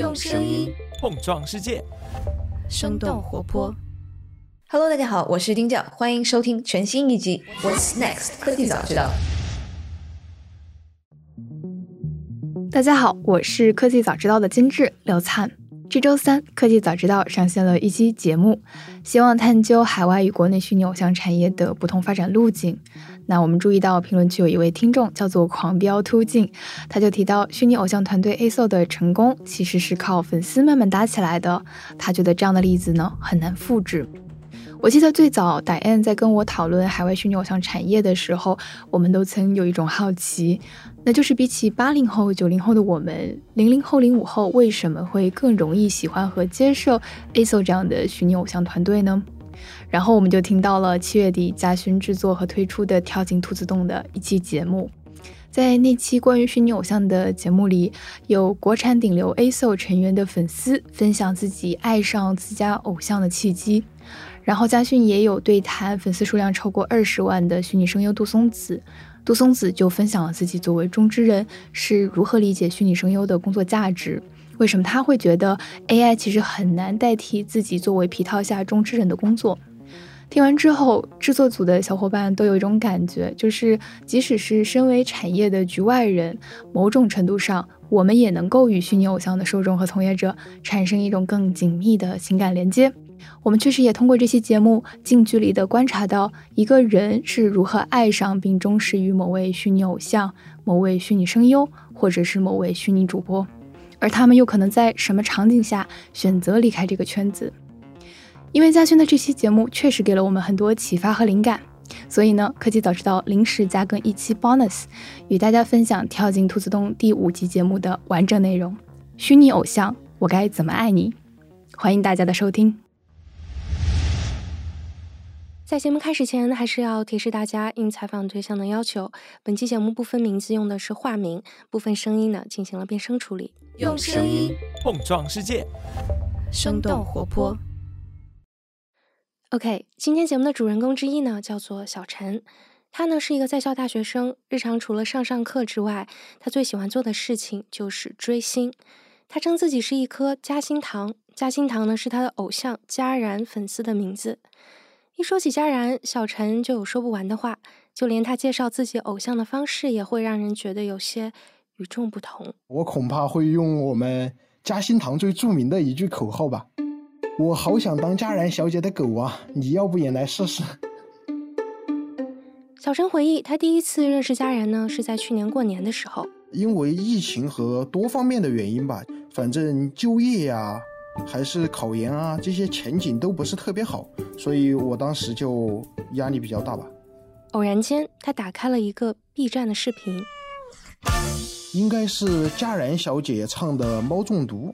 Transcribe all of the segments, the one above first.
用声音碰撞世界，生动活泼。Hello，大家好，我是丁教，欢迎收听全新一集《What's Next 科技早知道》。大家好，我是科技早知道的金智刘灿。这周三，科技早知道上线了一期节目，希望探究海外与国内虚拟偶像产业的不同发展路径。那我们注意到评论区有一位听众叫做狂飙突进，他就提到虚拟偶像团队 ASO 的成功其实是靠粉丝慢慢搭起来的。他觉得这样的例子呢很难复制。我记得最早 Diane 在跟我讨论海外虚拟偶像产业的时候，我们都曾有一种好奇，那就是比起八零后、九零后的我们，零零后、零五后为什么会更容易喜欢和接受 ASO 这样的虚拟偶像团队呢？然后我们就听到了七月底嘉勋制作和推出的《跳进兔子洞》的一期节目，在那期关于虚拟偶像的节目里，有国产顶流 ASO 成员的粉丝分享自己爱上自家偶像的契机。然后嘉勋也有对谈粉丝数量超过二十万的虚拟声优杜松子，杜松子就分享了自己作为中之人是如何理解虚拟声优的工作价值，为什么他会觉得 AI 其实很难代替自己作为皮套下中之人的工作。听完之后，制作组的小伙伴都有一种感觉，就是即使是身为产业的局外人，某种程度上，我们也能够与虚拟偶像的受众和从业者产生一种更紧密的情感连接。我们确实也通过这期节目近距离地观察到一个人是如何爱上并忠实于某位虚拟偶像、某位虚拟声优，或者是某位虚拟主播，而他们又可能在什么场景下选择离开这个圈子。因为嘉轩的这期节目确实给了我们很多启发和灵感，所以呢，科技早知道临时加更一期 bonus，与大家分享《跳进兔子洞》第五集节目的完整内容：虚拟偶像，我该怎么爱你？欢迎大家的收听。在节目开始前，还是要提示大家，应采访对象的要求，本期节目部分名字用的是化名，部分声音呢进行了变声处理。用声音碰撞世界，生动活泼。OK，今天节目的主人公之一呢，叫做小陈，他呢是一个在校大学生，日常除了上上课之外，他最喜欢做的事情就是追星。他称自己是一颗嘉兴糖，嘉兴糖呢是他的偶像嘉然粉丝的名字。一说起佳然，小陈就有说不完的话，就连他介绍自己偶像的方式也会让人觉得有些与众不同。我恐怕会用我们嘉兴堂最著名的一句口号吧：“我好想当佳然小姐的狗啊，你要不也来试试？” 小陈回忆，他第一次认识佳然呢，是在去年过年的时候。因为疫情和多方面的原因吧，反正就业呀。还是考研啊，这些前景都不是特别好，所以我当时就压力比较大吧。偶然间，他打开了一个 B 站的视频，应该是佳然小姐唱的《猫中毒》。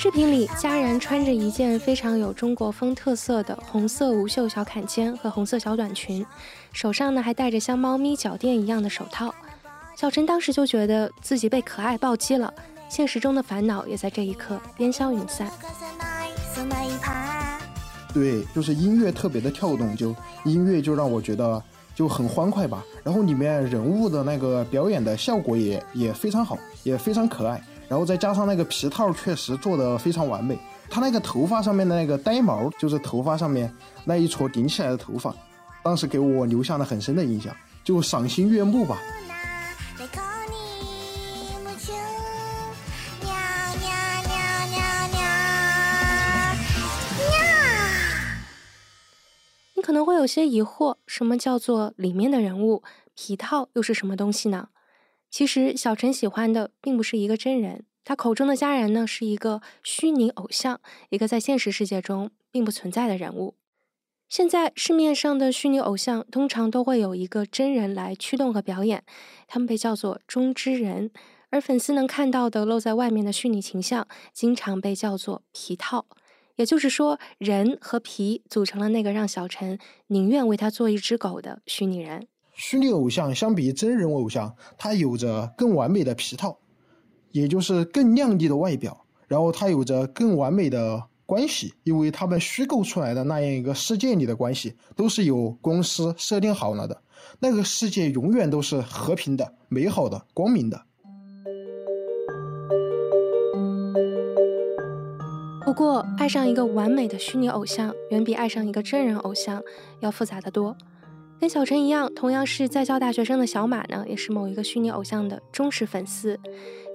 视频里，佳然穿着一件非常有中国风特色的红色无袖小坎肩和红色小短裙，手上呢还戴着像猫咪脚垫一样的手套。小陈当时就觉得自己被可爱暴击了，现实中的烦恼也在这一刻烟消云散。对，就是音乐特别的跳动，就音乐就让我觉得就很欢快吧。然后里面人物的那个表演的效果也也非常好，也非常可爱。然后再加上那个皮套，确实做的非常完美。他那个头发上面的那个呆毛，就是头发上面那一撮顶起来的头发，当时给我留下了很深的印象，就赏心悦目吧。你可能会有些疑惑，什么叫做里面的人物皮套又是什么东西呢？其实小陈喜欢的并不是一个真人，他口中的家人呢是一个虚拟偶像，一个在现实世界中并不存在的人物。现在市面上的虚拟偶像通常都会有一个真人来驱动和表演，他们被叫做中之人，而粉丝能看到的露在外面的虚拟形象，经常被叫做皮套。也就是说，人和皮组成了那个让小陈宁愿为他做一只狗的虚拟人。虚拟偶像相比真人偶像，它有着更完美的皮套，也就是更靓丽的外表，然后它有着更完美的关系，因为他们虚构出来的那样一个世界里的关系，都是由公司设定好了的。那个世界永远都是和平的、美好的、光明的。不过爱上一个完美的虚拟偶像远比爱上一个真人偶像要复杂的多。跟小陈一样，同样是在校大学生的小马呢，也是某一个虚拟偶像的忠实粉丝。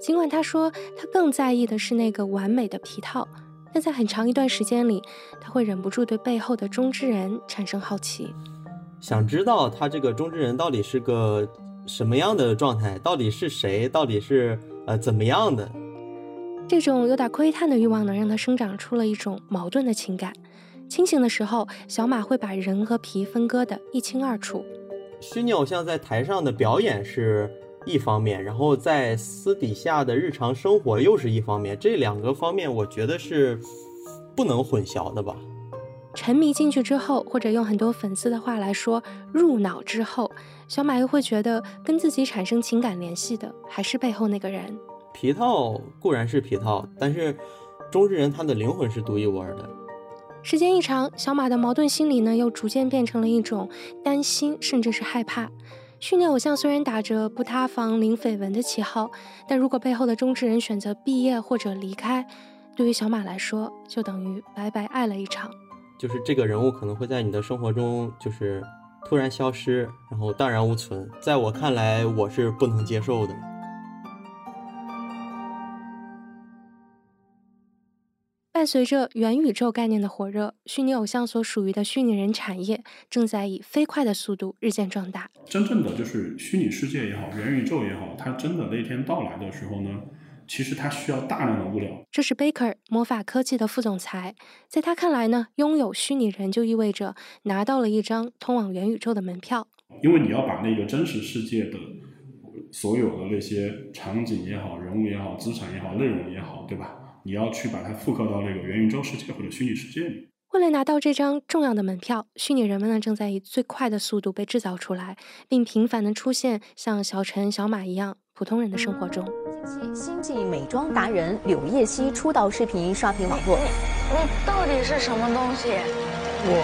尽管他说他更在意的是那个完美的皮套，但在很长一段时间里，他会忍不住对背后的中之人产生好奇，想知道他这个中之人到底是个什么样的状态，到底是谁，到底是呃怎么样的。这种有点窥探的欲望呢，让他生长出了一种矛盾的情感。清醒的时候，小马会把人和皮分割得一清二楚。虚拟偶像在台上的表演是一方面，然后在私底下的日常生活又是一方面，这两个方面我觉得是不能混淆的吧。沉迷进去之后，或者用很多粉丝的话来说，入脑之后，小马又会觉得跟自己产生情感联系的还是背后那个人。皮套固然是皮套，但是中之人他的灵魂是独一无二的。时间一长，小马的矛盾心理呢，又逐渐变成了一种担心，甚至是害怕。虚拟偶像虽然打着不塌房、零绯闻的旗号，但如果背后的中之人选择毕业或者离开，对于小马来说，就等于白白爱了一场。就是这个人物可能会在你的生活中，就是突然消失，然后荡然无存。在我看来，我是不能接受的。伴随着元宇宙概念的火热，虚拟偶像所属于的虚拟人产业正在以飞快的速度日渐壮大。真正的就是虚拟世界也好，元宇宙也好，它真的那天到来的时候呢，其实它需要大量的物料。这是 Baker 魔法科技的副总裁，在他看来呢，拥有虚拟人就意味着拿到了一张通往元宇宙的门票。因为你要把那个真实世界的所有的那些场景也好、人物也好、资产也好、内容也好，对吧？你要去把它复刻到那个元宇宙世界或者虚拟世界里。为了拿到这张重要的门票，虚拟人们呢正在以最快的速度被制造出来，并频繁的出现像小陈、小马一样普通人的生活中。近期，星际美妆达人柳叶熙出道视频刷屏网络。你到底是什么东西？我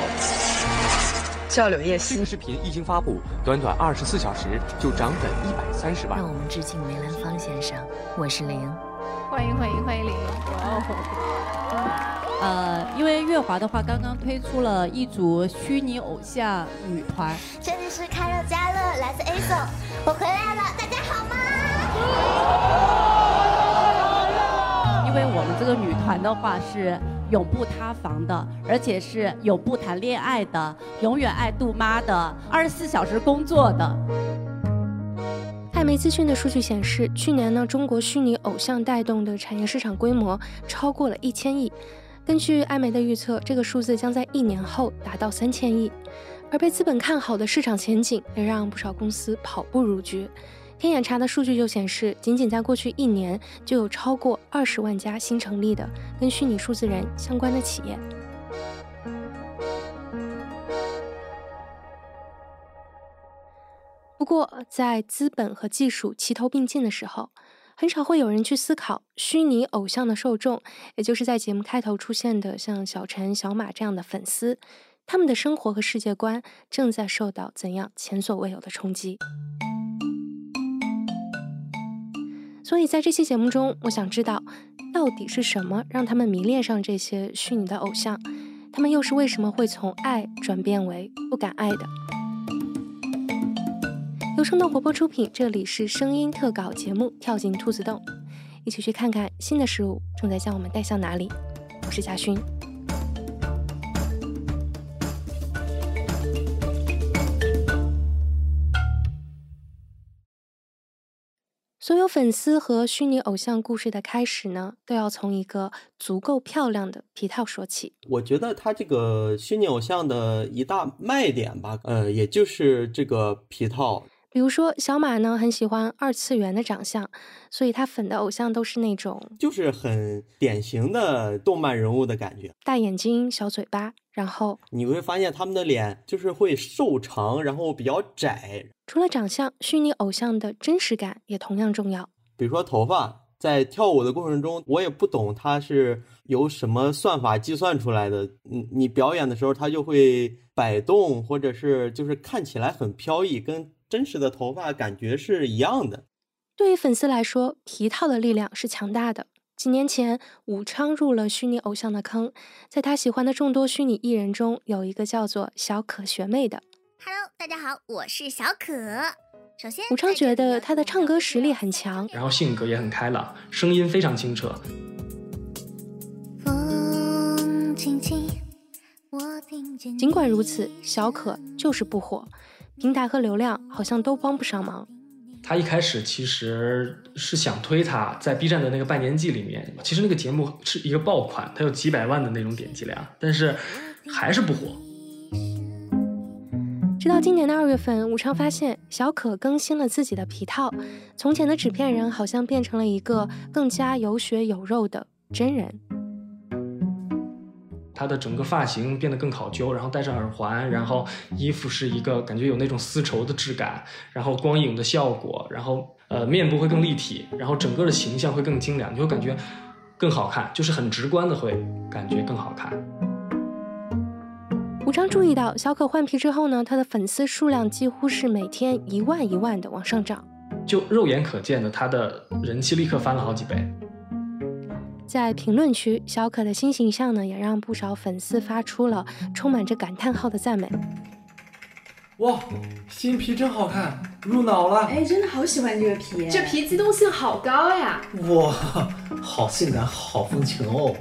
叫柳叶熙。这个视频一经发布，短短二十四小时就涨粉一百三十万。让我们致敬梅兰芳先生。我是玲。欢迎欢迎欢迎玲！哇哦，呃，因为月华的话刚刚推出了一组虚拟偶像女团，这里是开乐家乐，来自 A 总我回来了，大家好吗？因为我们这个女团的话是永不塌房的，而且是永不谈恋爱的，永远爱杜妈的，二十四小时工作的。艾媒资讯的数据显示，去年呢，中国虚拟偶像带动的产业市场规模超过了一千亿。根据艾媒的预测，这个数字将在一年后达到三千亿。而被资本看好的市场前景，也让不少公司跑步入局。天眼查的数据就显示，仅仅在过去一年，就有超过二十万家新成立的跟虚拟数字人相关的企业。过，在资本和技术齐头并进的时候，很少会有人去思考虚拟偶像的受众，也就是在节目开头出现的像小陈、小马这样的粉丝，他们的生活和世界观正在受到怎样前所未有的冲击。所以在这期节目中，我想知道，到底是什么让他们迷恋上这些虚拟的偶像？他们又是为什么会从爱转变为不敢爱的？由生动活泼出品，这里是声音特稿节目《跳进兔子洞》，一起去看看新的事物正在将我们带向哪里。我是贾勋。所有粉丝和虚拟偶像故事的开始呢，都要从一个足够漂亮的皮套说起。我觉得他这个虚拟偶像的一大卖点吧，呃，也就是这个皮套。比如说，小马呢很喜欢二次元的长相，所以他粉的偶像都是那种，就是很典型的动漫人物的感觉，大眼睛、小嘴巴，然后你会发现他们的脸就是会瘦长，然后比较窄。除了长相，虚拟偶像的真实感也同样重要。比如说头发，在跳舞的过程中，我也不懂它是由什么算法计算出来的。嗯，你表演的时候，它就会摆动，或者是就是看起来很飘逸，跟。真实的头发感觉是一样的。对于粉丝来说，皮套的力量是强大的。几年前，武昌入了虚拟偶像的坑，在他喜欢的众多虚拟艺人中，有一个叫做小可学妹的。Hello，大家好，我是小可。首先，武昌觉得她的唱歌实力很强，然后性格也很开朗，声音非常清澈。风轻轻，我听见尽管如此，小可就是不火，平台和流量好像都帮不上忙。他一开始其实是想推他在 B 站的那个半年季里面，其实那个节目是一个爆款，它有几百万的那种点击量，但是还是不火。直到今年的二月份，武昌发现小可更新了自己的皮套，从前的纸片人好像变成了一个更加有血有肉的真人。他的整个发型变得更考究，然后戴上耳环，然后衣服是一个感觉有那种丝绸的质感，然后光影的效果，然后呃面部会更立体，然后整个的形象会更精良，你会感觉更好看，就是很直观的会感觉更好看。武昌注意到小可换皮之后呢，他的粉丝数量几乎是每天一万一万的往上涨，就肉眼可见的，他的人气立刻翻了好几倍。在评论区，小可的新形象呢，也让不少粉丝发出了充满着感叹号的赞美。哇，新皮真好看，入脑了！哎，真的好喜欢这个皮，这皮机动性好高呀！哇，好性感，好风情哦！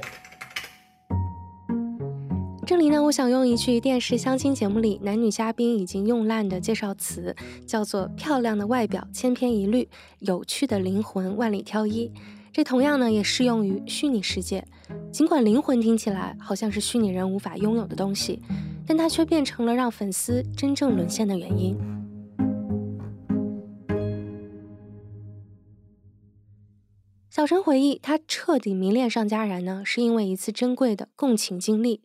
这里呢，我想用一句电视相亲节目里男女嘉宾已经用烂的介绍词，叫做“漂亮的外表千篇一律，有趣的灵魂万里挑一”。这同样呢，也适用于虚拟世界。尽管灵魂听起来好像是虚拟人无法拥有的东西，但它却变成了让粉丝真正沦陷的原因。小陈回忆，他彻底迷恋上佳然呢，是因为一次珍贵的共情经历。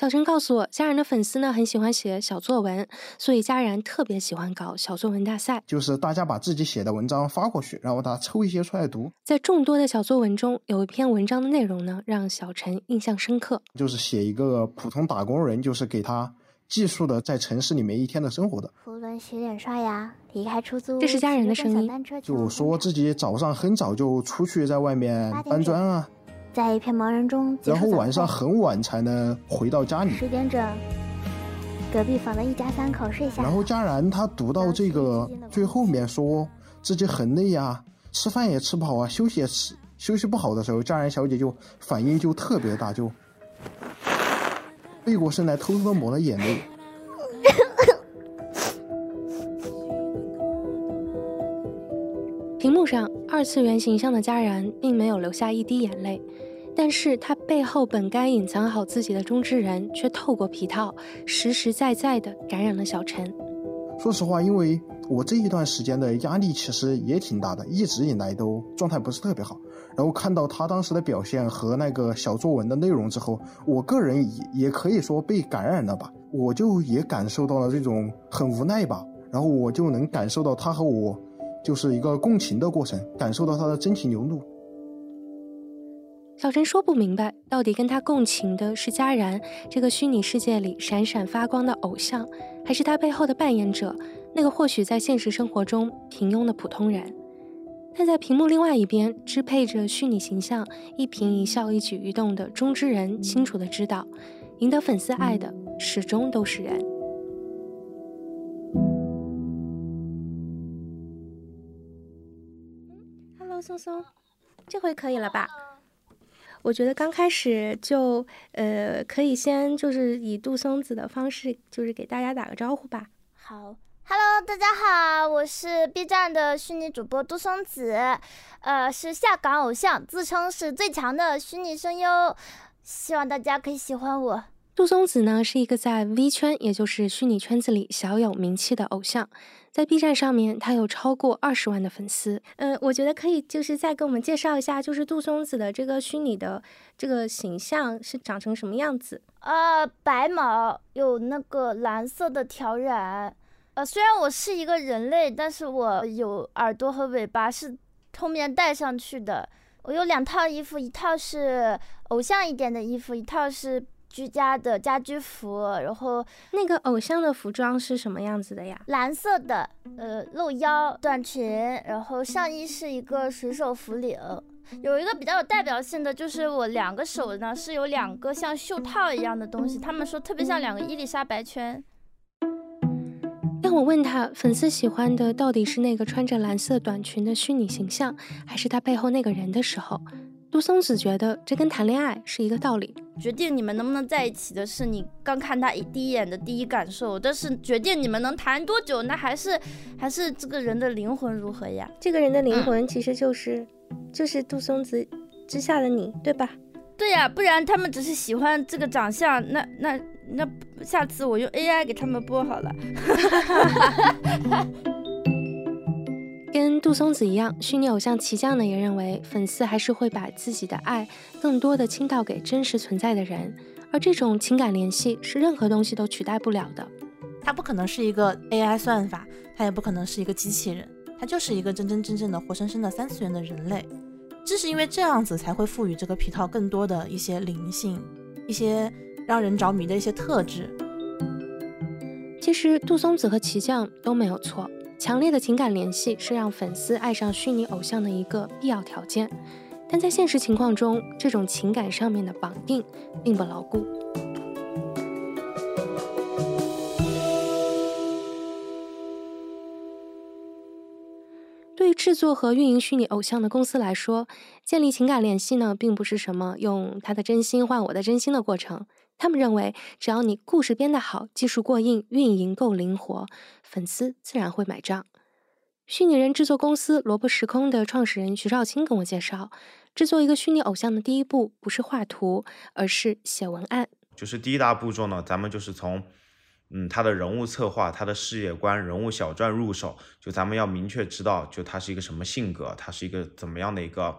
小陈告诉我，佳然的粉丝呢很喜欢写小作文，所以佳然特别喜欢搞小作文大赛，就是大家把自己写的文章发过去，然后他抽一些出来读。在众多的小作文中，有一篇文章的内容呢让小陈印象深刻，就是写一个普通打工人，就是给他记述的在城市里面一天的生活的。胡乱洗脸刷牙，离开出租，这是佳人的声音，就说自己早上很早就出去在外面搬砖啊。在一片茫然中，然后晚上很晚才能回到家里。十点整，隔壁房的一家三口睡下。然后佳然他读到这个最后面，说自己很累呀，吃饭也吃不好啊，休息也吃休息不好的时候，佳然小姐就反应就特别大，就背过身来偷偷的抹了眼泪。幕上，二次元形象的佳然并没有流下一滴眼泪，但是他背后本该隐藏好自己的中之人，却透过皮套实实在在的感染了小陈。说实话，因为我这一段时间的压力其实也挺大的，一直以来都状态不是特别好。然后看到他当时的表现和那个小作文的内容之后，我个人也也可以说被感染了吧，我就也感受到了这种很无奈吧。然后我就能感受到他和我。就是一个共情的过程，感受到他的真情流露。小陈说不明白，到底跟他共情的是佳然这个虚拟世界里闪闪发光的偶像，还是他背后的扮演者那个或许在现实生活中平庸的普通人？但在屏幕另外一边，支配着虚拟形象一颦一笑、一举一动的中之人，清楚的知道，赢得粉丝爱的始终都是人。松松，这回可以了吧？我觉得刚开始就呃，可以先就是以杜松子的方式，就是给大家打个招呼吧。好，Hello，大家好，我是 B 站的虚拟主播杜松子，呃，是下岗偶像，自称是最强的虚拟声优，希望大家可以喜欢我。杜松子呢，是一个在 V 圈，也就是虚拟圈子里小有名气的偶像。在 B 站上面，他有超过二十万的粉丝。嗯，我觉得可以，就是再给我们介绍一下，就是杜松子的这个虚拟的这个形象是长成什么样子？呃，白毛，有那个蓝色的挑染。呃，虽然我是一个人类，但是我有耳朵和尾巴是后面戴上去的。我有两套衣服，一套是偶像一点的衣服，一套是居家的家居服，然后那个偶像的服装是什么样子的呀？蓝色的，呃，露腰短裙，然后上衣是一个水手服领。有一个比较有代表性的，就是我两个手呢是有两个像袖套一样的东西，他们说特别像两个伊丽莎白圈。当我问他粉丝喜欢的到底是那个穿着蓝色短裙的虚拟形象，还是他背后那个人的时候，杜松子觉得这跟谈恋爱是一个道理。决定你们能不能在一起的是你刚看他一第一眼的第一感受，但是决定你们能谈多久，那还是还是这个人的灵魂如何呀？这个人的灵魂其实就是。就是杜松子之下的你，对吧？对呀，不然他们只是喜欢这个长相，那那那下次我用 AI 给他们播好了。跟杜松子一样，虚拟偶像齐酱呢也认为，粉丝还是会把自己的爱更多的倾倒给真实存在的人，而这种情感联系是任何东西都取代不了的。它不可能是一个 AI 算法，它也不可能是一个机器人。他就是一个真真正正的活生生的三次元的人类，正是因为这样子，才会赋予这个皮套更多的一些灵性，一些让人着迷的一些特质。其实杜松子和齐酱都没有错，强烈的情感联系是让粉丝爱上虚拟偶像的一个必要条件，但在现实情况中，这种情感上面的绑定并不牢固。对于制作和运营虚拟偶像的公司来说，建立情感联系呢，并不是什么用他的真心换我的真心的过程。他们认为，只要你故事编得好，技术过硬，运营够灵活，粉丝自然会买账。虚拟人制作公司萝卜时空的创始人徐少卿跟我介绍，制作一个虚拟偶像的第一步不是画图，而是写文案。就是第一大步骤呢，咱们就是从。嗯，他的人物策划、他的事业观、人物小传入手，就咱们要明确知道，就他是一个什么性格，他是一个怎么样的一个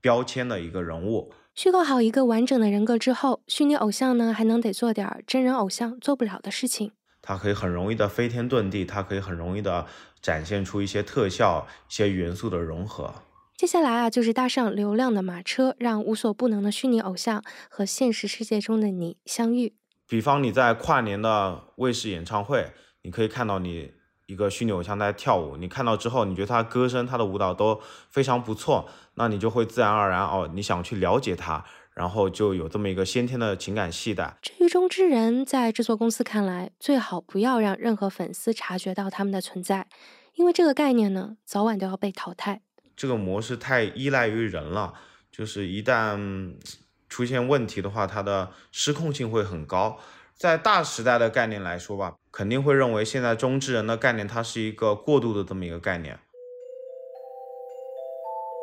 标签的一个人物。虚构好一个完整的人格之后，虚拟偶像呢，还能得做点真人偶像做不了的事情。它可以很容易的飞天遁地，它可以很容易的展现出一些特效、一些元素的融合。接下来啊，就是搭上流量的马车，让无所不能的虚拟偶像和现实世界中的你相遇。比方你在跨年的卫视演唱会，你可以看到你一个虚拟偶像在跳舞，你看到之后，你觉得他歌声、他的舞蹈都非常不错，那你就会自然而然哦，你想去了解他，然后就有这么一个先天的情感系的。至于中之人，在制作公司看来，最好不要让任何粉丝察觉到他们的存在，因为这个概念呢，早晚都要被淘汰。这个模式太依赖于人了，就是一旦。出现问题的话，它的失控性会很高。在大时代的概念来说吧，肯定会认为现在中之人的概念，它是一个过渡的这么一个概念。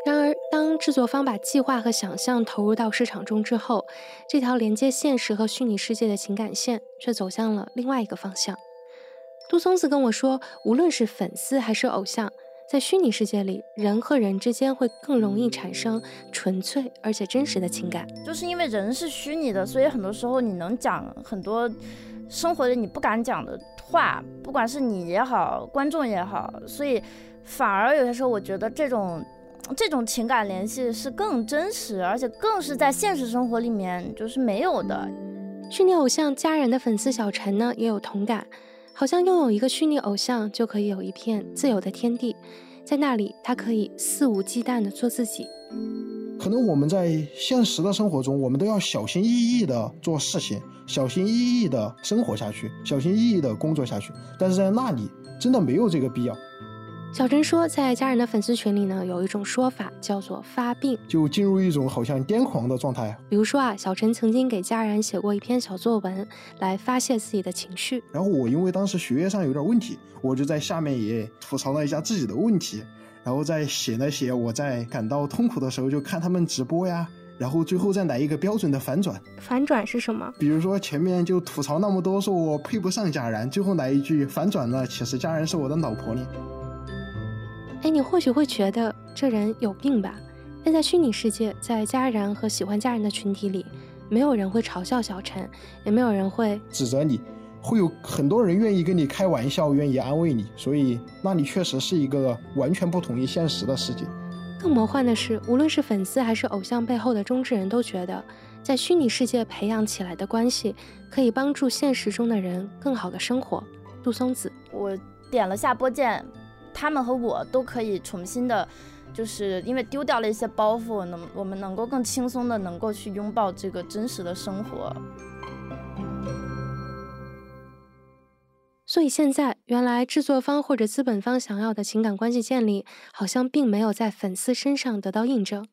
然而，当制作方把计划和想象投入到市场中之后，这条连接现实和虚拟世界的情感线却走向了另外一个方向。杜松子跟我说，无论是粉丝还是偶像。在虚拟世界里，人和人之间会更容易产生纯粹而且真实的情感。就是因为人是虚拟的，所以很多时候你能讲很多生活里你不敢讲的话，不管是你也好，观众也好，所以反而有些时候我觉得这种这种情感联系是更真实，而且更是在现实生活里面就是没有的。虚拟偶像家人的粉丝小陈呢，也有同感。好像拥有一个虚拟偶像，就可以有一片自由的天地，在那里，他可以肆无忌惮地做自己。可能我们在现实的生活中，我们都要小心翼翼地做事情，小心翼翼地生活下去，小心翼翼地工作下去。但是在那里，真的没有这个必要。小陈说，在家人的粉丝群里呢，有一种说法叫做发病，就进入一种好像癫狂的状态。比如说啊，小陈曾经给家人写过一篇小作文，来发泄自己的情绪。然后我因为当时学业上有点问题，我就在下面也吐槽了一下自己的问题，然后再写了写我在感到痛苦的时候就看他们直播呀，然后最后再来一个标准的反转。反转是什么？比如说前面就吐槽那么多，说我配不上家人，最后来一句反转了，其实家人是我的老婆呢。哎，你或许会觉得这人有病吧？但在虚拟世界，在家人和喜欢家人的群体里，没有人会嘲笑小陈，也没有人会指责你，会有很多人愿意跟你开玩笑，愿意安慰你。所以，那里确实是一个完全不同于现实的世界。更魔幻的是，无论是粉丝还是偶像背后的中之人都觉得。在虚拟世界培养起来的关系，可以帮助现实中的人更好的生活。杜松子，我点了下播键，他们和我都可以重新的，就是因为丢掉了一些包袱，能我们能够更轻松的能够去拥抱这个真实的生活。所以现在，原来制作方或者资本方想要的情感关系建立，好像并没有在粉丝身上得到印证。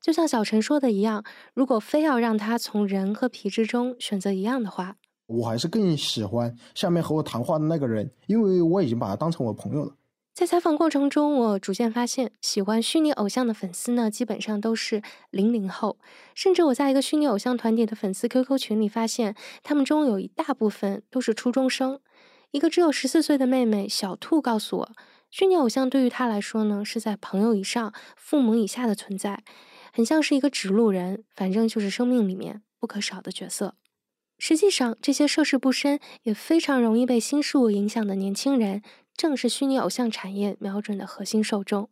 就像小陈说的一样，如果非要让他从人和皮之中选择一样的话，我还是更喜欢下面和我谈话的那个人，因为我已经把他当成我朋友了。在采访过程中，我逐渐发现，喜欢虚拟偶像的粉丝呢，基本上都是零零后。甚至我在一个虚拟偶像团体的粉丝 QQ 群里发现，他们中有一大部分都是初中生。一个只有十四岁的妹妹小兔告诉我，虚拟偶像对于她来说呢，是在朋友以上、父母以下的存在，很像是一个指路人，反正就是生命里面不可少的角色。实际上，这些涉世不深也非常容易被新事物影响的年轻人，正是虚拟偶像产业瞄准的核心受众。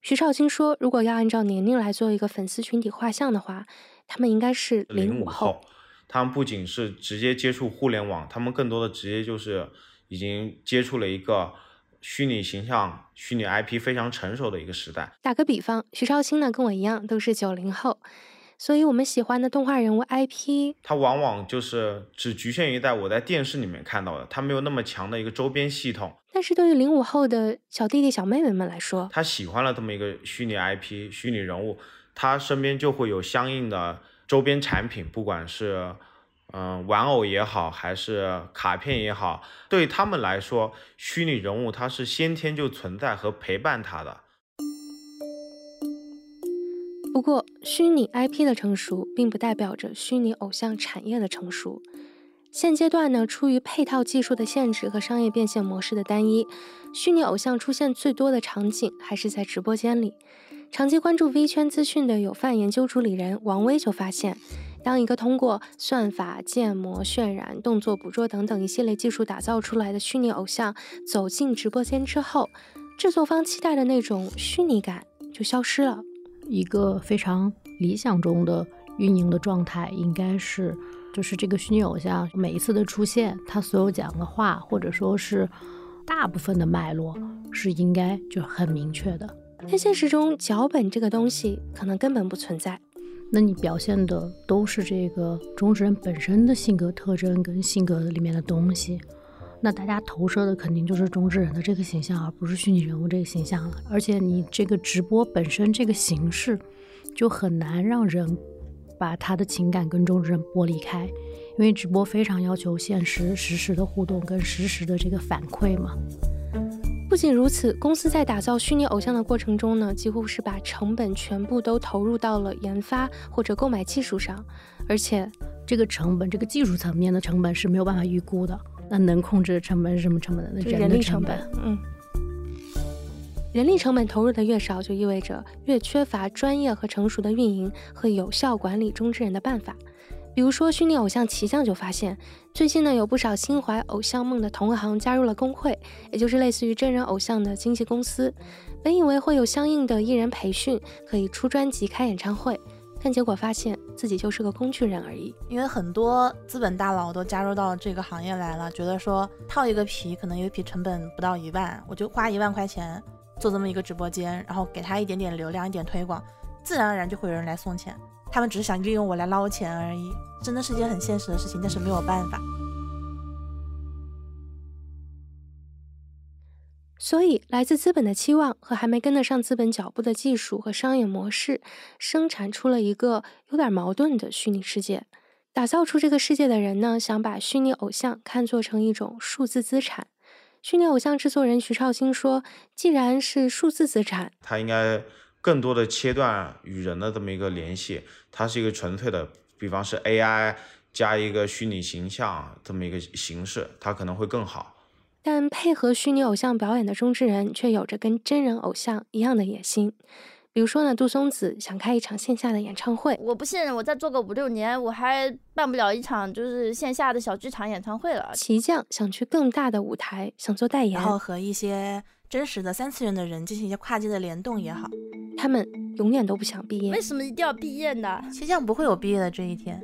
徐少卿说，如果要按照年龄来做一个粉丝群体画像的话，他们应该是零五后。他们不仅是直接接触互联网，他们更多的直接就是。已经接触了一个虚拟形象、虚拟 IP 非常成熟的一个时代。打个比方，徐少卿呢跟我一样都是九零后，所以我们喜欢的动画人物 IP，它往往就是只局限于在我在电视里面看到的，它没有那么强的一个周边系统。但是对于零五后的小弟弟、小妹妹们来说，他喜欢了这么一个虚拟 IP、虚拟人物，他身边就会有相应的周边产品，不管是。嗯，玩偶也好，还是卡片也好，对他们来说，虚拟人物它是先天就存在和陪伴他的。不过，虚拟 IP 的成熟，并不代表着虚拟偶像产业的成熟。现阶段呢，出于配套技术的限制和商业变现模式的单一，虚拟偶像出现最多的场景还是在直播间里。长期关注 V 圈资讯的有范研究主理人王威就发现。当一个通过算法、建模、渲染、动作捕捉等等一系列技术打造出来的虚拟偶像走进直播间之后，制作方期待的那种虚拟感就消失了。一个非常理想中的运营的状态，应该是就是这个虚拟偶像每一次的出现，他所有讲的话，或者说是大部分的脉络，是应该就很明确的。但现实中，脚本这个东西可能根本不存在。那你表现的都是这个中之人本身的性格特征跟性格里面的东西，那大家投射的肯定就是中之人的这个形象，而不是虚拟人物这个形象了。而且你这个直播本身这个形式，就很难让人把他的情感跟中之人剥离开，因为直播非常要求现实实时的互动跟实时的这个反馈嘛。不仅如此，公司在打造虚拟偶像的过程中呢，几乎是把成本全部都投入到了研发或者购买技术上，而且这个成本，这个技术层面的成本是没有办法预估的。那能控制的成本是什么成本呢？人力成本。嗯，人力成本投入的越少，就意味着越缺乏专业和成熟的运营和有效管理中之人的办法。比如说，虚拟偶像奇将就发现，最近呢有不少心怀偶像梦的同行加入了工会，也就是类似于真人偶像的经纪公司。本以为会有相应的艺人培训，可以出专辑、开演唱会，但结果发现自己就是个工具人而已。因为很多资本大佬都加入到这个行业来了，觉得说套一个皮，可能一个皮成本不到一万，我就花一万块钱做这么一个直播间，然后给他一点点流量、一点推广，自然而然就会有人来送钱。他们只是想利用我来捞钱而已，真的是件很现实的事情，但是没有办法。所以，来自资本的期望和还没跟得上资本脚步的技术和商业模式，生产出了一个有点矛盾的虚拟世界。打造出这个世界的人呢，想把虚拟偶像看作成一种数字资产。虚拟偶像制作人徐超新说：“既然是数字资产，它应该。”更多的切断与人的这么一个联系，它是一个纯粹的，比方是 AI 加一个虚拟形象这么一个形式，它可能会更好。但配合虚拟偶像表演的中之人却有着跟真人偶像一样的野心，比如说呢，杜松子想开一场线下的演唱会，我不信我再做个五六年，我还办不了一场就是线下的小剧场演唱会了。齐将想去更大的舞台，想做代言，然后和一些。真实的三次元的人进行一些跨界的联动也好，他们永远都不想毕业。为什么一定要毕业呢？实际上不会有毕业的这一天。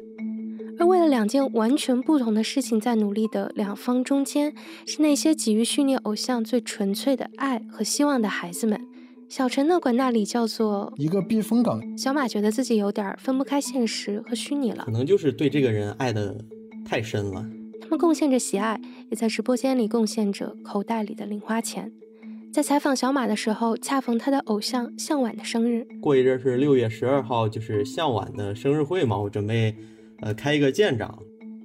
而为了两件完全不同的事情在努力的两方中间，是那些给予训练偶像最纯粹的爱和希望的孩子们。小陈呢，管那里叫做一个避风港。小马觉得自己有点分不开现实和虚拟了，可能就是对这个人爱的太深了。他们贡献着喜爱，也在直播间里贡献着口袋里的零花钱。在采访小马的时候，恰逢他的偶像向晚的生日。过一阵是六月十二号，就是向晚的生日会嘛，我准备。呃，开一个舰长，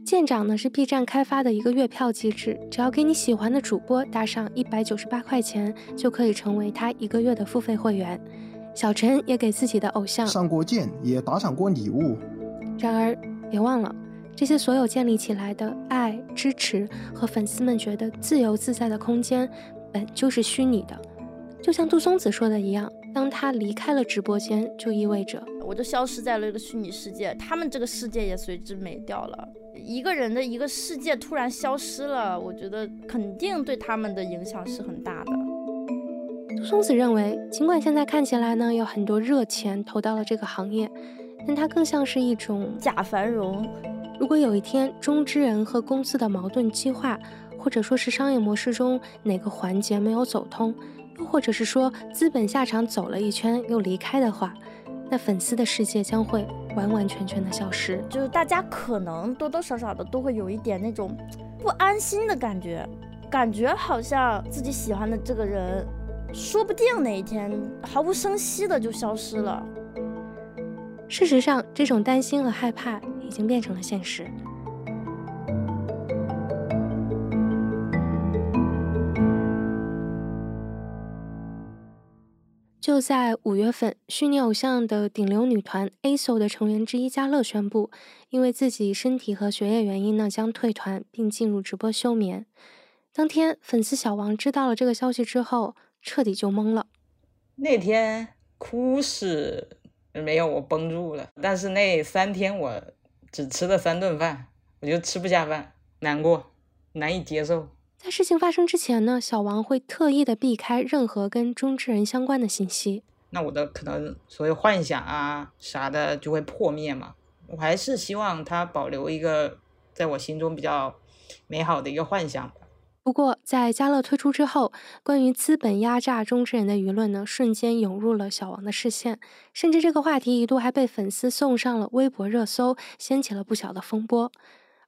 舰长呢是 B 站开发的一个月票机制，只要给你喜欢的主播打上一百九十八块钱，就可以成为他一个月的付费会员。小陈也给自己的偶像上过舰，也打赏过礼物。然而，别忘了，这些所有建立起来的爱、支持和粉丝们觉得自由自在的空间，本就是虚拟的。就像杜松子说的一样，当他离开了直播间，就意味着。我就消失在了一个虚拟世界，他们这个世界也随之没掉了。一个人的一个世界突然消失了，我觉得肯定对他们的影响是很大的。杜松子认为，尽管现在看起来呢有很多热钱投到了这个行业，但它更像是一种假繁荣。如果有一天中之人和公司的矛盾激化，或者说是商业模式中哪个环节没有走通，又或者是说资本下场走了一圈又离开的话。那粉丝的世界将会完完全全的消失，就是大家可能多多少少的都会有一点那种不安心的感觉，感觉好像自己喜欢的这个人，说不定哪一天毫无声息的就消失了。事实上，这种担心和害怕已经变成了现实。就在五月份，虚拟偶像的顶流女团 A.SO 的成员之一嘉乐宣布，因为自己身体和学业原因呢，将退团并进入直播休眠。当天，粉丝小王知道了这个消息之后，彻底就懵了。那天哭是没有我绷住了，但是那三天我只吃了三顿饭，我就吃不下饭，难过，难以接受。在事情发生之前呢，小王会特意的避开任何跟中之人相关的信息。那我的可能所谓幻想啊啥的就会破灭嘛。我还是希望他保留一个在我心中比较美好的一个幻想吧。不过在嘉乐推出之后，关于资本压榨中之人的舆论呢，瞬间涌入了小王的视线，甚至这个话题一度还被粉丝送上了微博热搜，掀起了不小的风波。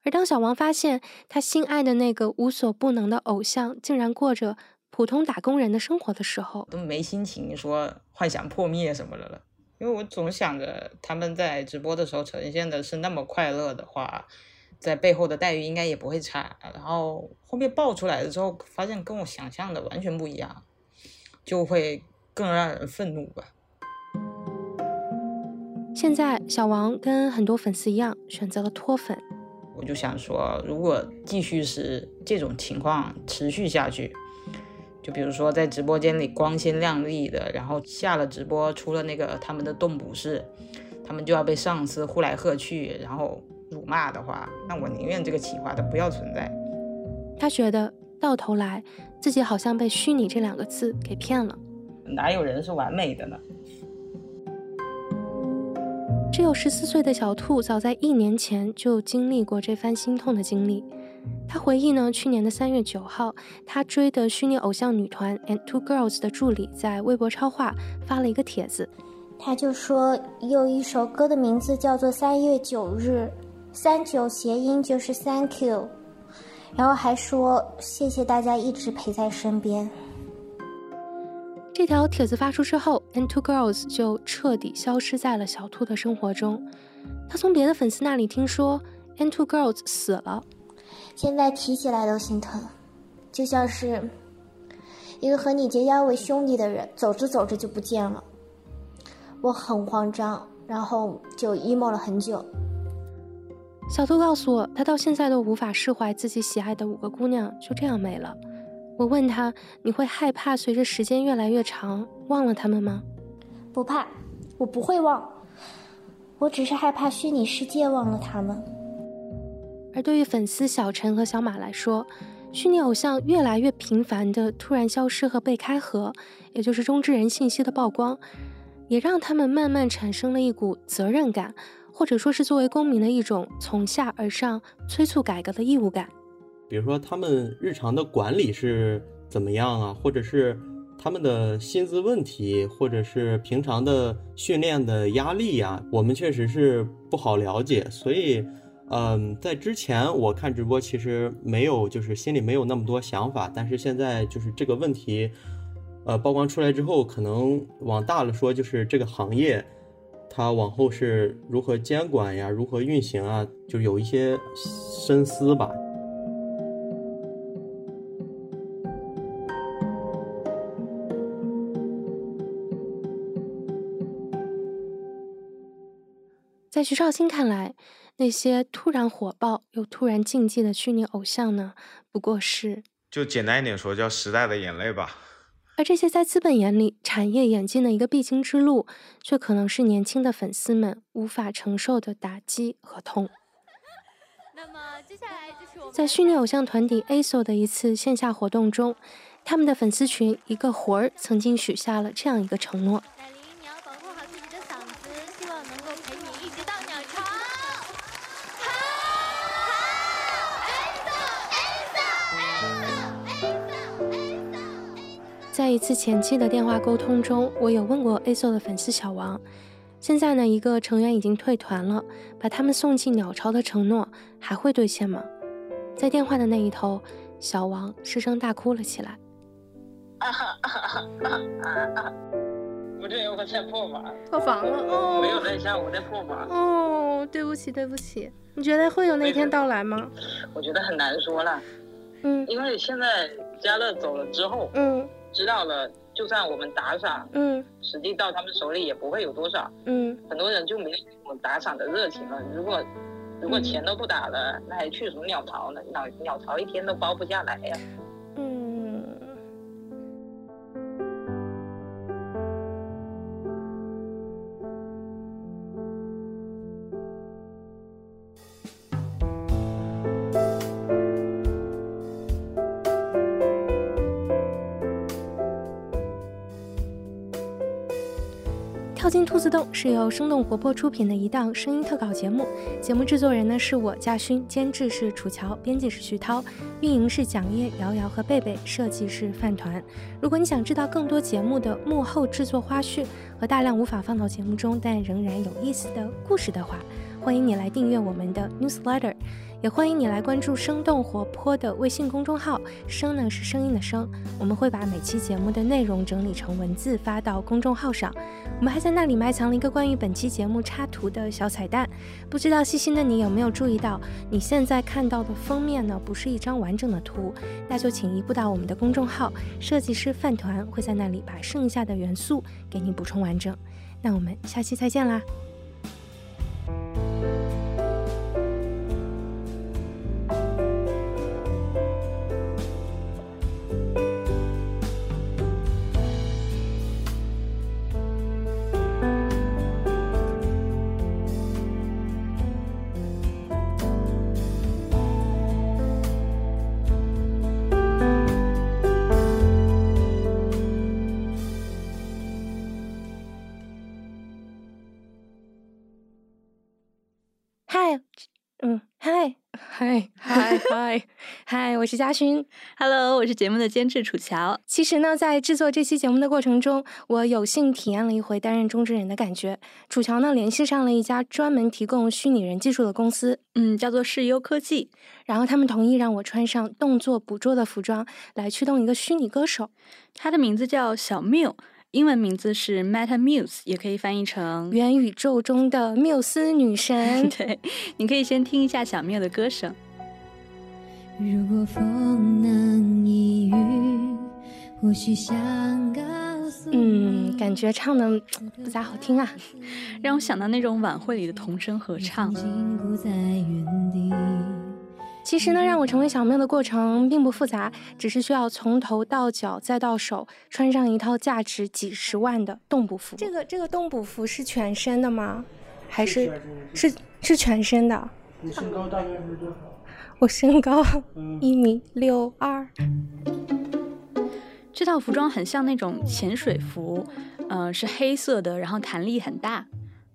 而当小王发现他心爱的那个无所不能的偶像竟然过着普通打工人的生活的时候，都没心情说幻想破灭什么的了。因为我总想着他们在直播的时候呈现的是那么快乐的话，在背后的待遇应该也不会差。然后后面爆出来的之后，发现跟我想象的完全不一样，就会更让人愤怒吧。现在小王跟很多粉丝一样，选择了脱粉。我就想说，如果继续是这种情况持续下去，就比如说在直播间里光鲜亮丽的，然后下了直播出了那个他们的动捕室，他们就要被上司呼来喝去，然后辱骂的话，那我宁愿这个企划它不要存在。他觉得到头来自己好像被“虚拟”这两个字给骗了。哪有人是完美的呢？只有十四岁的小兔，早在一年前就经历过这番心痛的经历。他回忆呢，去年的三月九号，他追的虚拟偶像女团 And Two Girls 的助理在微博超话发了一个帖子，他就说有一首歌的名字叫做《三月九日》，三九谐音就是 Thank you，然后还说谢谢大家一直陪在身边。这条帖子发出之后，And Two Girls 就彻底消失在了小兔的生活中。他从别的粉丝那里听说，And Two Girls 死了，现在提起来都心疼，就像是一个和你结交为兄弟的人，走着走着就不见了。我很慌张，然后就 emo 了很久。小兔告诉我，他到现在都无法释怀自己喜爱的五个姑娘就这样没了。我问他：“你会害怕随着时间越来越长忘了他们吗？”不怕，我不会忘，我只是害怕虚拟世界忘了他们。而对于粉丝小陈和小马来说，虚拟偶像越来越频繁的突然消失和被开盒，也就是中之人信息的曝光，也让他们慢慢产生了一股责任感，或者说是作为公民的一种从下而上催促改革的义务感。比如说他们日常的管理是怎么样啊，或者是他们的薪资问题，或者是平常的训练的压力呀，我们确实是不好了解。所以，嗯，在之前我看直播其实没有，就是心里没有那么多想法。但是现在就是这个问题，呃，曝光出来之后，可能往大了说，就是这个行业它往后是如何监管呀，如何运行啊，就有一些深思吧。在徐少卿看来，那些突然火爆又突然竞技的虚拟偶像呢，不过是……就简单一点说，叫时代的眼泪吧。而这些在资本眼里产业演进的一个必经之路，却可能是年轻的粉丝们无法承受的打击和痛。那么接下来就是我们在虚拟偶像团体 ASO 的一次线下活动中，他们的粉丝群一个魂儿曾经许下了这样一个承诺。一次前期的电话沟通中，我有问过 ASO 的粉丝小王，现在呢一个成员已经退团了，把他们送进鸟巢的承诺还会兑现吗？在电话的那一头，小王失声大哭了起来。不对，我在破防，破防了哦，没有在下，我在破防。哦，对不起，对不起。你觉得会有那天到来吗？我觉得很难说了。嗯，因为现在嘉乐走了之后，嗯。知道了，就算我们打赏，嗯，实际到他们手里也不会有多少，嗯，很多人就没有打赏的热情了。如果如果钱都不打了，那还去什么鸟巢呢？鸟鸟巢一天都包不下来呀。跳进兔子洞是由生动活泼出品的一档声音特稿节目，节目制作人呢是我嘉勋，监制是楚乔，编辑是徐涛，运营是蒋烨、瑶瑶和贝贝，设计是饭团。如果你想知道更多节目的幕后制作花絮和大量无法放到节目中但仍然有意思的故事的话，欢迎你来订阅我们的 newsletter。也欢迎你来关注生动活泼的微信公众号，声呢是声音的声，我们会把每期节目的内容整理成文字发到公众号上。我们还在那里埋藏了一个关于本期节目插图的小彩蛋，不知道细心的你有没有注意到，你现在看到的封面呢不是一张完整的图，那就请移步到我们的公众号，设计师饭团会在那里把剩下的元素给你补充完整。那我们下期再见啦！嗯，嗨，嗨，嗨，嗨，嗨，我是嘉勋，Hello，我是节目的监制楚乔。其实呢，在制作这期节目的过程中，我有幸体验了一回担任中之人的感觉。楚乔呢，联系上了一家专门提供虚拟人技术的公司，嗯，叫做视优科技。然后他们同意让我穿上动作捕捉的服装，来驱动一个虚拟歌手，他的名字叫小缪。英文名字是 Meta Muse，也可以翻译成元宇宙中的缪斯女神。对，你可以先听一下小缪的歌声。如果风能一语，或许想告诉嗯，感觉唱的不咋好听啊，让我想到那种晚会里的童声合唱。其实呢，让我成为小缪的过程并不复杂，只是需要从头到脚再到手穿上一套价值几十万的动捕服。这个这个动捕服是全身的吗？还是是是全身的？你身高大概是多少？我身高一米六二。这套服装很像那种潜水服，呃，是黑色的，然后弹力很大。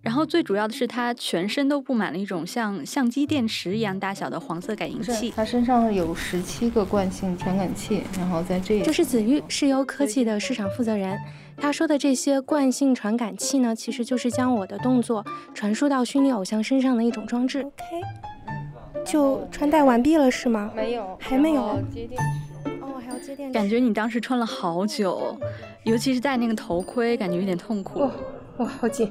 然后最主要的是，它全身都布满了一种像相机电池一样大小的黄色感应器。它身上有十七个惯性传感器，然后在这这是子玉，是由科技的市场负责人。他说的这些惯性传感器呢，其实就是将我的动作传输到虚拟偶像身上的一种装置。OK，就穿戴完毕了是吗？没有，还没有。接电池。哦，还要接电池。感觉你当时穿了好久，尤其是戴那个头盔，感觉有点痛苦。哇，好紧，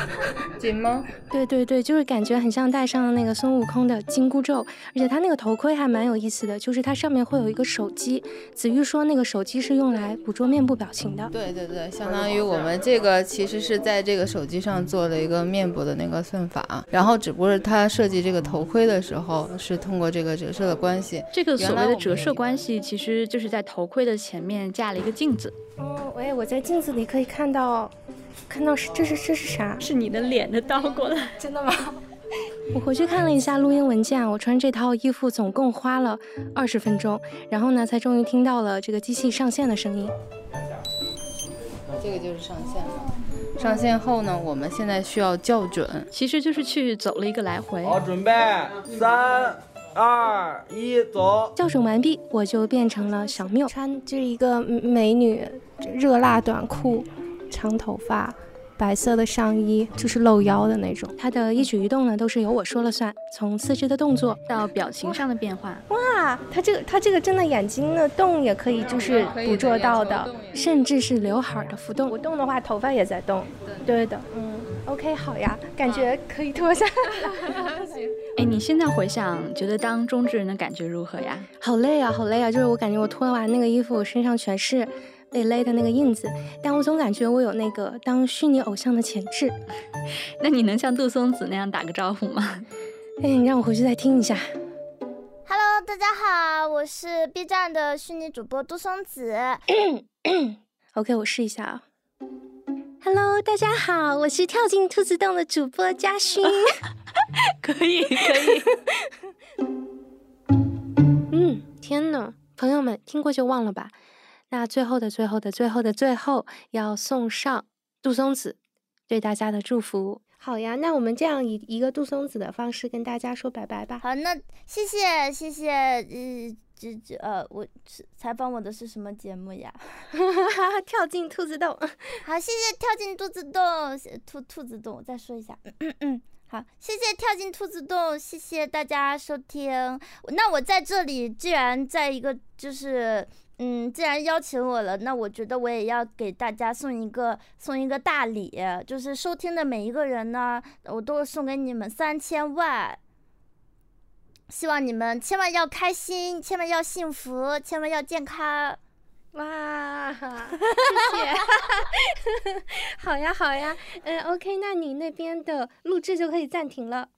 紧吗？对对对，就是感觉很像戴上了那个孙悟空的紧箍咒，而且它那个头盔还蛮有意思的，就是它上面会有一个手机。子玉说那个手机是用来捕捉面部表情的。对对对，相当于我们这个其实是在这个手机上做了一个面部的那个算法，然后只不过是它设计这个头盔的时候是通过这个折射的关系。这个所谓的折射关系，其实就是在头盔的前面架了一个镜子。哦，喂，我在镜子里可以看到。看到是这是这是啥？是你的脸的倒过来，真的吗？我回去看了一下录音文件，我穿这套衣服总共花了二十分钟，然后呢，才终于听到了这个机器上线的声音。这个就是上线了。上线后呢，我们现在需要校准，其实就是去走了一个来回。好，准备，三、二、一，走。校准完毕，我就变成了小缪，穿就是一个美女热辣短裤。长头发，白色的上衣，就是露腰的那种。他的一举一动呢，都是由我说了算，从四肢的动作到表情上的变化。哇，他这个他这个真的眼睛的动也可以，就是捕捉到的，甚至是刘海的浮动。不动的话，头发也在动。对的，嗯，OK，好呀，感觉可以脱下来。哎，你现在回想，觉得当中之人的感觉如何呀？好累啊，好累啊！就是我感觉我脱完那个衣服，我身上全是。被勒的那个印子，但我总感觉我有那个当虚拟偶像的潜质。那你能像杜松子那样打个招呼吗？哎，你让我回去再听一下。Hello，大家好，我是 B 站的虚拟主播杜松子。OK，我试一下啊。Hello，大家好，我是跳进兔子洞的主播嘉勋。可以，可以。嗯，天呐，朋友们，听过就忘了吧。那最后的最后的最后的最后，要送上杜松子对大家的祝福。好呀，那我们这样以一个杜松子的方式跟大家说拜拜吧。好，那谢谢谢谢，呃，这这呃，我采访我的是什么节目呀？跳进兔子洞。好，谢谢跳进兔子洞，兔兔子洞。我再说一下，嗯嗯，好，谢谢跳进兔子洞，谢谢大家收听。那我在这里，既然在一个就是。嗯，既然邀请我了，那我觉得我也要给大家送一个送一个大礼，就是收听的每一个人呢，我都送给你们三千万。希望你们千万要开心，千万要幸福，千万要健康。哇，谢谢。好呀，好呀，嗯，OK，那你那边的录制就可以暂停了。